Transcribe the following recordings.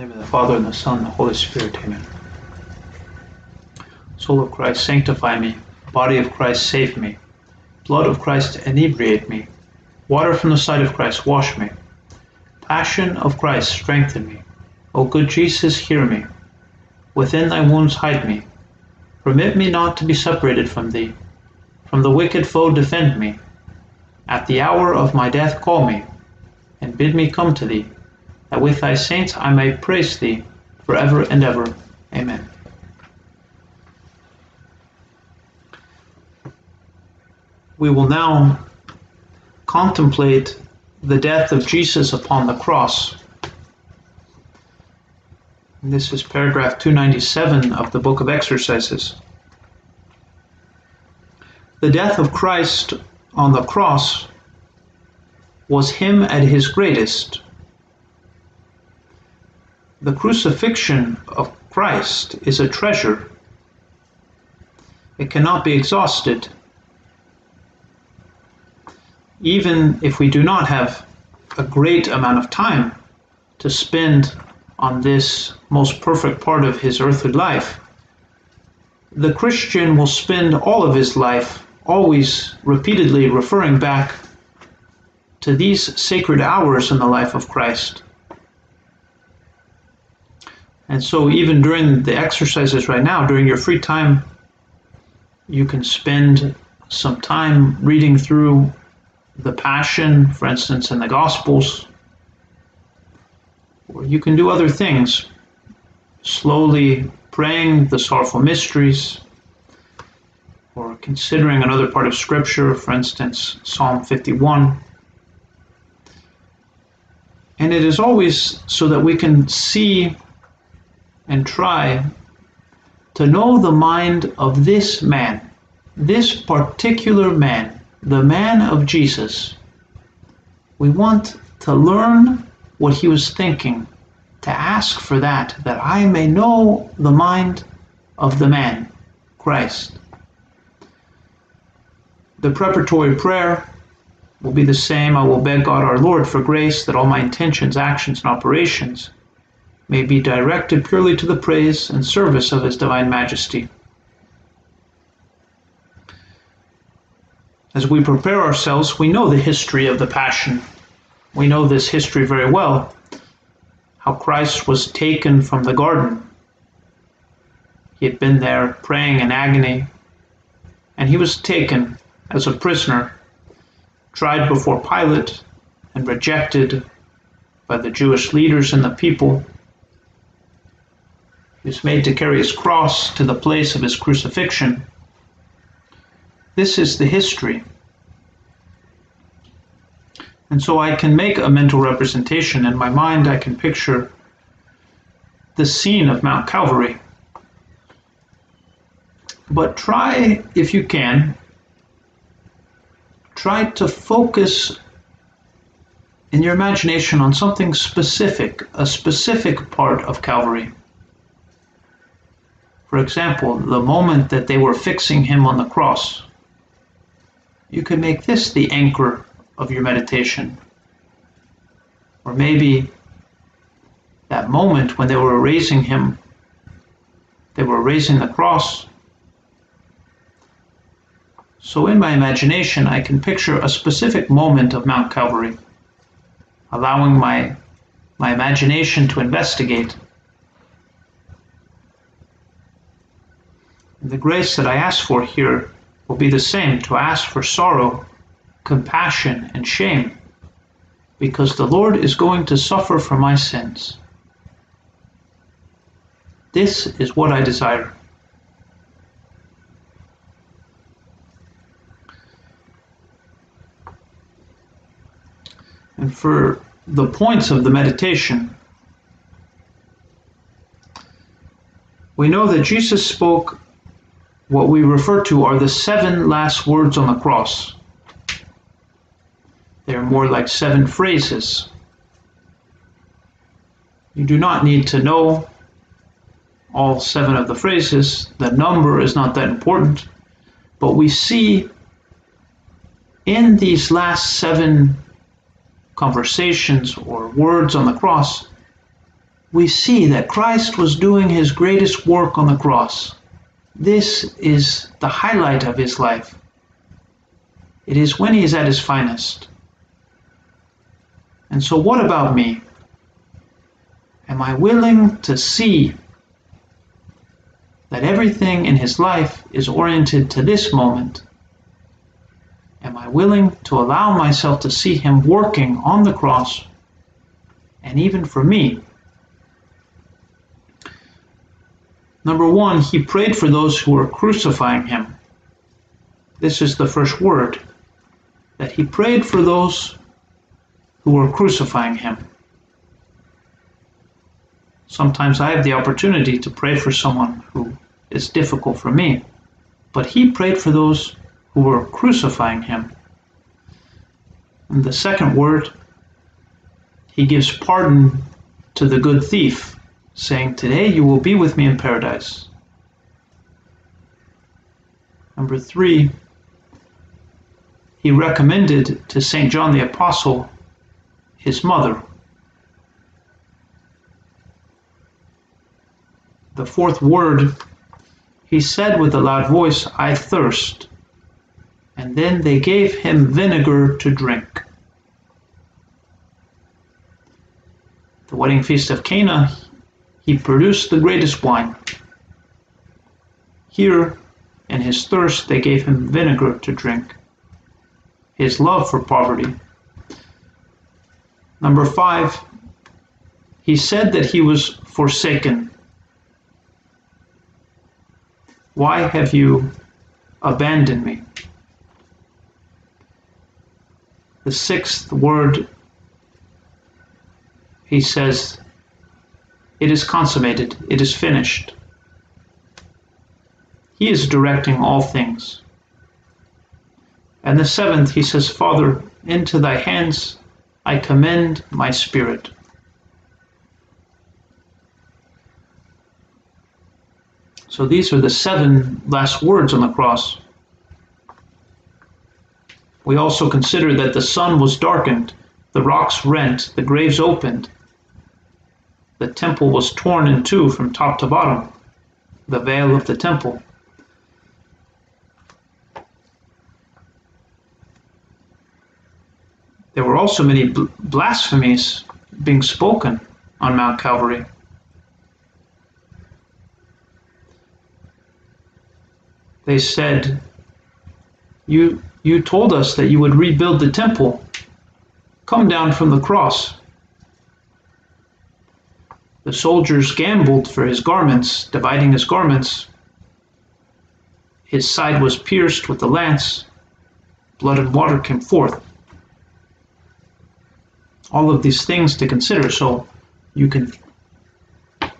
Name of the Father, and the Son, and the Holy Spirit. Amen. Soul of Christ, sanctify me. Body of Christ, save me. Blood of Christ, inebriate me. Water from the side of Christ, wash me. Passion of Christ, strengthen me. O good Jesus, hear me. Within thy wounds hide me. Permit me not to be separated from thee. From the wicked foe defend me. At the hour of my death call me, and bid me come to thee, that with thy saints I may praise thee for ever and ever. Amen. We will now contemplate the death of Jesus upon the cross. And this is paragraph 297 of the Book of Exercises. The death of Christ on the cross was him at his greatest. The crucifixion of Christ is a treasure. It cannot be exhausted. Even if we do not have a great amount of time to spend on this most perfect part of his earthly life, the Christian will spend all of his life always repeatedly referring back to these sacred hours in the life of Christ. And so, even during the exercises right now, during your free time, you can spend some time reading through the Passion, for instance, in the Gospels. Or you can do other things, slowly praying the sorrowful mysteries, or considering another part of Scripture, for instance, Psalm 51. And it is always so that we can see and try to know the mind of this man, this particular man, the man of Jesus. We want to learn what he was thinking, to ask for that, that I may know the mind of the man, Christ. The preparatory prayer will be the same. I will beg God our Lord for grace that all my intentions, actions, and operations may be directed purely to the praise and service of His Divine Majesty. As we prepare ourselves, we know the history of the Passion. We know this history very well. How Christ was taken from the garden. He had been there praying in agony, and he was taken as a prisoner, tried before Pilate, and rejected by the Jewish leaders and the people. He was made to carry his cross to the place of his crucifixion. This is the history. And so I can make a mental representation. In my mind, I can picture the scene of Mount Calvary. But try, if you can, try to focus in your imagination on something specific, a specific part of Calvary. For example, the moment that they were fixing him on the cross. You could make this the anchor of your meditation. Or maybe that moment when they were raising him, they were raising the cross, so in my imagination, I can picture a specific moment of Mount Calvary, allowing my, my imagination to investigate. The grace that I ask for here will be the same to ask for sorrow, compassion, and shame, because the Lord is going to suffer for my sins. This is what I desire. And for the points of the meditation, we know that Jesus spoke what we refer to are the seven last words on the cross. They are more like seven phrases. You do not need to know all seven of the phrases. The number is not that important. But we see in these last seven conversations or words on the cross we see that Christ was doing his greatest work on the cross. This is the highlight of his life. It is when he is at his finest. And so, what about me? Am I willing to see that everything in his life is oriented to this moment? Am I willing to allow myself to see him working on the cross and even for me? Number one, he prayed for those who were crucifying him. This is the first word that he prayed for those who were crucifying him. Sometimes I have the opportunity to pray for someone who is difficult for me, but he prayed for those who were crucifying him. And the second word, he gives pardon to the good thief, saying, Today you will be with me in paradise. Number three, he recommended to St. John the Apostle his mother. The fourth word, he said with a loud voice, I thirst. And then they gave him vinegar to drink. The wedding feast of Cana, he produced the greatest wine. Here, in his thirst, they gave him vinegar to drink. His love for poverty. Number five, he said that he was forsaken. Why have you abandoned me? The sixth word, he says, It is consummated, it is finished. He is directing all things. And the seventh, he says, Father, into thy hands I commend my spirit. So these are the seven last words on the cross. We also consider that the sun was darkened, the rocks rent, the graves opened, the temple was torn in two from top to bottom, the veil of the temple. There were also many blasphemies being spoken on Mount Calvary. They said, You, you told us that you would rebuild the temple. Come down from the cross. The soldiers gambled for his garments, dividing his garments. His side was pierced with the lance. Blood and water came forth all of these things to consider. So you can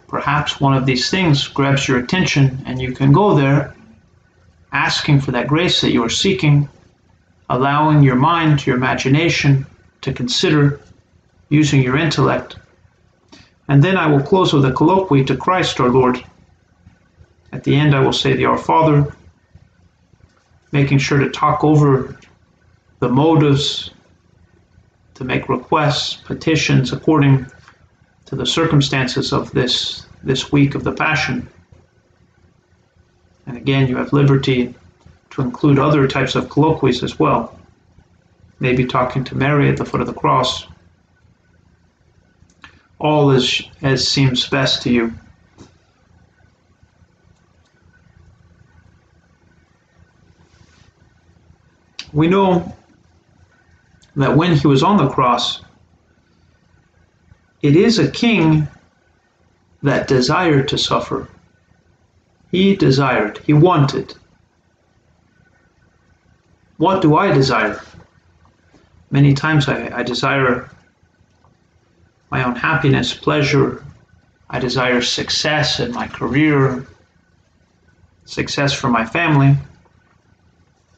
perhaps one of these things grabs your attention and you can go there asking for that grace that you are seeking, allowing your mind, your imagination to consider using your intellect. And then I will close with a colloquy to Christ our Lord. At the end, I will say the Our Father, making sure to talk over the motives to make requests, petitions according to the circumstances of this, this week of the Passion. And again, you have liberty to include other types of colloquies as well. Maybe talking to Mary at the foot of the cross. All as, as seems best to you. We know that when he was on the cross, it is a king that desired to suffer. He desired, he wanted. What do I desire? Many times I, I desire my own happiness, pleasure. I desire success in my career, success for my family,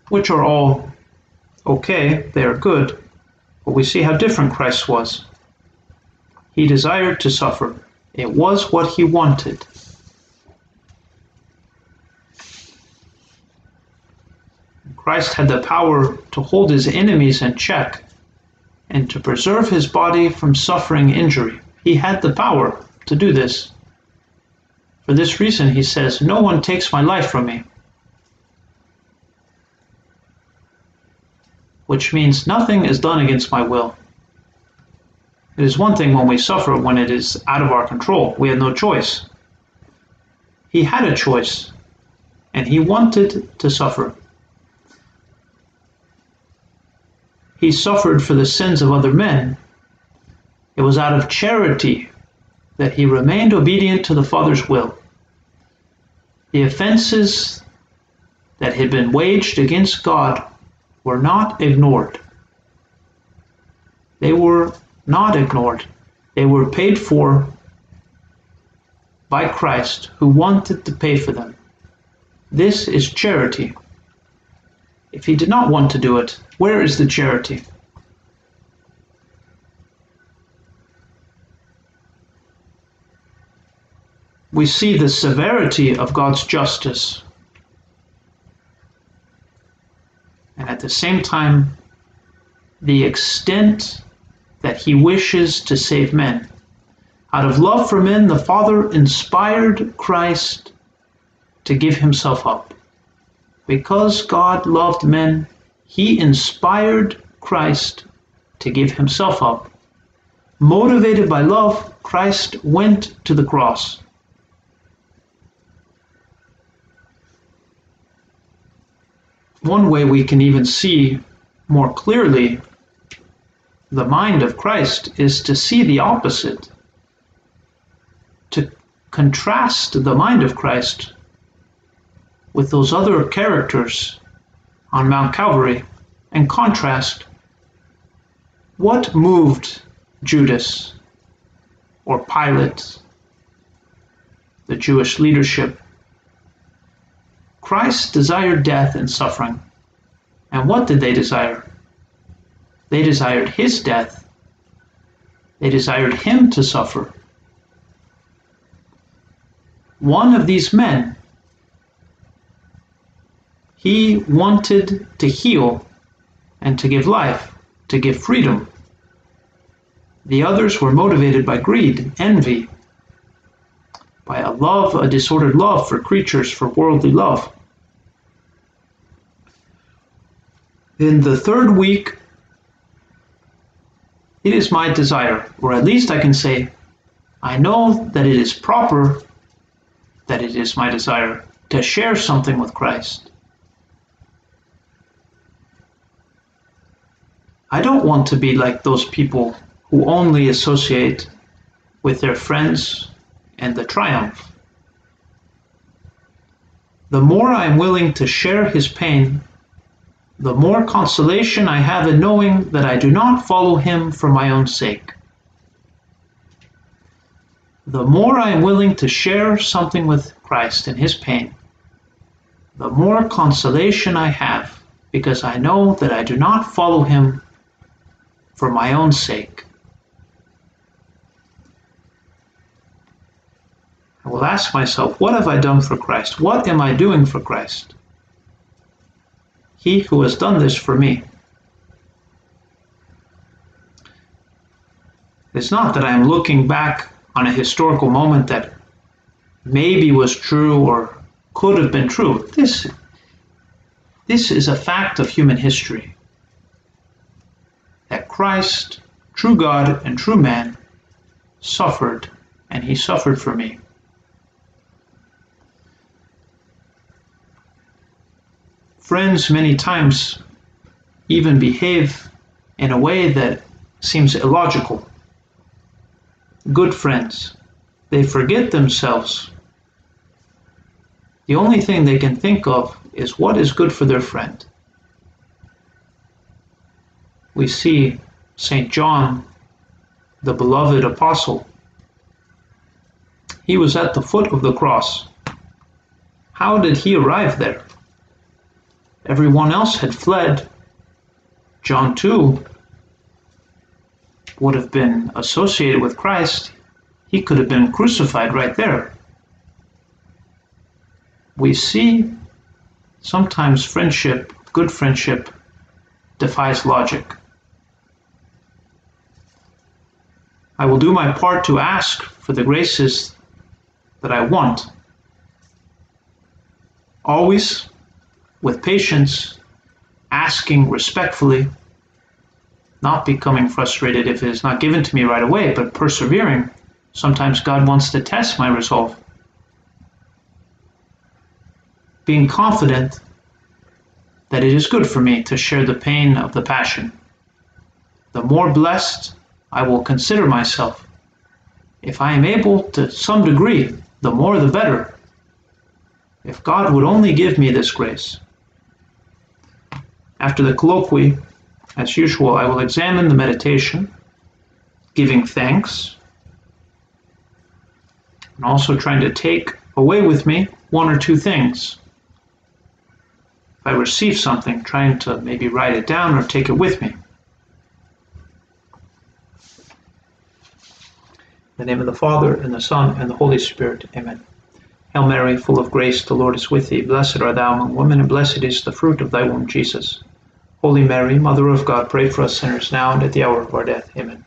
which are all okay, they are good. But we see how different Christ was. He desired to suffer. It was what he wanted. Christ had the power to hold his enemies in check and to preserve his body from suffering injury. He had the power to do this. For this reason, he says, No one takes my life from me. Which means nothing is done against my will. It is one thing when we suffer when it is out of our control. We have no choice. He had a choice, and he wanted to suffer. He suffered for the sins of other men. It was out of charity that he remained obedient to the Father's will. The offenses that had been waged against God were not ignored. They were not ignored. They were paid for by Christ who wanted to pay for them. This is charity. If he did not want to do it, where is the charity? We see the severity of God's justice. And at the same time, the extent that he wishes to save men. Out of love for men, the Father inspired Christ to give himself up. Because God loved men, he inspired Christ to give himself up. Motivated by love, Christ went to the cross. One way we can even see more clearly the mind of Christ is to see the opposite, to contrast the mind of Christ with those other characters on Mount Calvary and contrast what moved Judas or Pilate, the Jewish leadership. Christ desired death and suffering. And what did they desire? They desired his death. They desired him to suffer. One of these men, he wanted to heal and to give life, to give freedom. The others were motivated by greed, envy, by a love, a disordered love for creatures, for worldly love. In the third week it is my desire, or at least I can say, I know that it is proper, that it is my desire to share something with Christ. I don't want to be like those people who only associate with their friends and the triumph. The more I am willing to share his pain, the more consolation I have in knowing that I do not follow him for my own sake. The more I am willing to share something with Christ in his pain, the more consolation I have because I know that I do not follow him for my own sake. I will ask myself, what have I done for Christ? What am I doing for Christ? he who has done this for me. It's not that I'm looking back on a historical moment that maybe was true or could have been true. This, this is a fact of human history. That Christ, true God and true man, suffered, and he suffered for me. friends many times even behave in a way that seems illogical. Good friends, they forget themselves. The only thing they can think of is what is good for their friend. We see St. John, the beloved apostle. He was at the foot of the cross. How did he arrive there? Everyone else had fled. John, too, would have been associated with Christ. He could have been crucified right there. We see sometimes friendship, good friendship, defies logic. I will do my part to ask for the graces that I want. Always with patience, asking respectfully, not becoming frustrated if it is not given to me right away, but persevering. Sometimes God wants to test my resolve. Being confident that it is good for me to share the pain of the passion. The more blessed I will consider myself. If I am able to some degree, the more the better. If God would only give me this grace. After the colloquy, as usual, I will examine the meditation, giving thanks, and also trying to take away with me one or two things. If I receive something, trying to maybe write it down or take it with me. In the name of the Father, and the Son, and the Holy Spirit. Amen. Hail Mary, full of grace, the Lord is with thee. Blessed art thou among women, and blessed is the fruit of thy womb, Jesus. Holy Mary, Mother of God, pray for us sinners now and at the hour of our death. Amen.